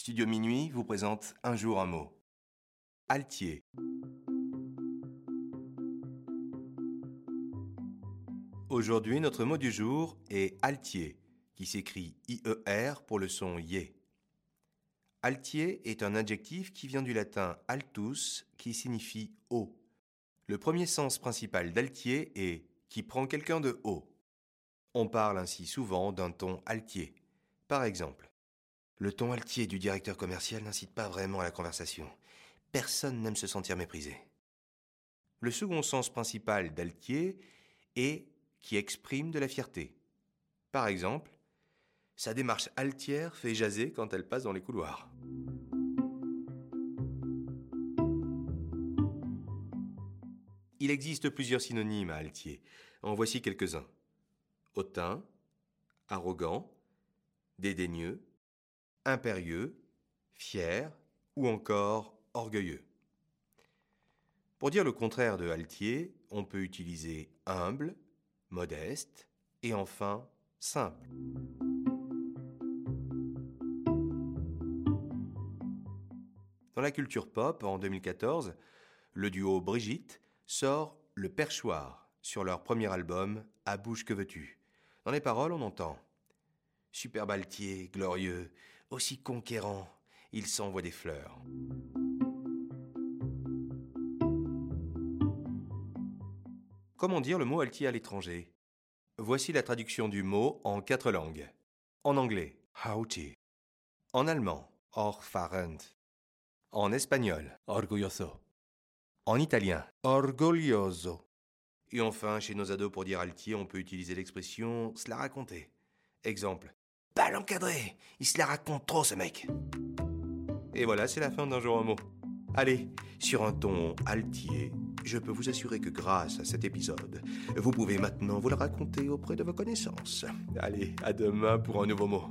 Studio Minuit vous présente Un jour un mot. Altier. Aujourd'hui, notre mot du jour est altier, qui s'écrit IER pour le son yé. Altier est un adjectif qui vient du latin altus, qui signifie haut. Le premier sens principal d'altier est qui prend quelqu'un de haut. On parle ainsi souvent d'un ton altier. Par exemple, le ton altier du directeur commercial n'incite pas vraiment à la conversation. Personne n'aime se sentir méprisé. Le second sens principal d'altier est qui exprime de la fierté. Par exemple, sa démarche altière fait jaser quand elle passe dans les couloirs. Il existe plusieurs synonymes à altier. En voici quelques-uns. Hautain, arrogant, dédaigneux, impérieux, fier ou encore orgueilleux. Pour dire le contraire de altier, on peut utiliser humble, modeste et enfin simple. Dans la culture pop, en 2014, le duo Brigitte sort Le Perchoir sur leur premier album À bouche que veux-tu? Dans les paroles, on entend Superbe altier, glorieux, aussi conquérant, il s'envoie des fleurs. Comment dire le mot altier à l'étranger? Voici la traduction du mot en quatre langues. En anglais, haughty. En allemand, orfarend. En espagnol, orgulloso. En italien, orgoglioso. Et enfin, chez nos ados, pour dire altier, on peut utiliser l'expression se la raconter. Exemple, pas l'encadrer, il se la raconte trop ce mec. Et voilà, c'est la fin d'un jour un mot. Allez, sur un ton altier, je peux vous assurer que grâce à cet épisode, vous pouvez maintenant vous le raconter auprès de vos connaissances. Allez, à demain pour un nouveau mot.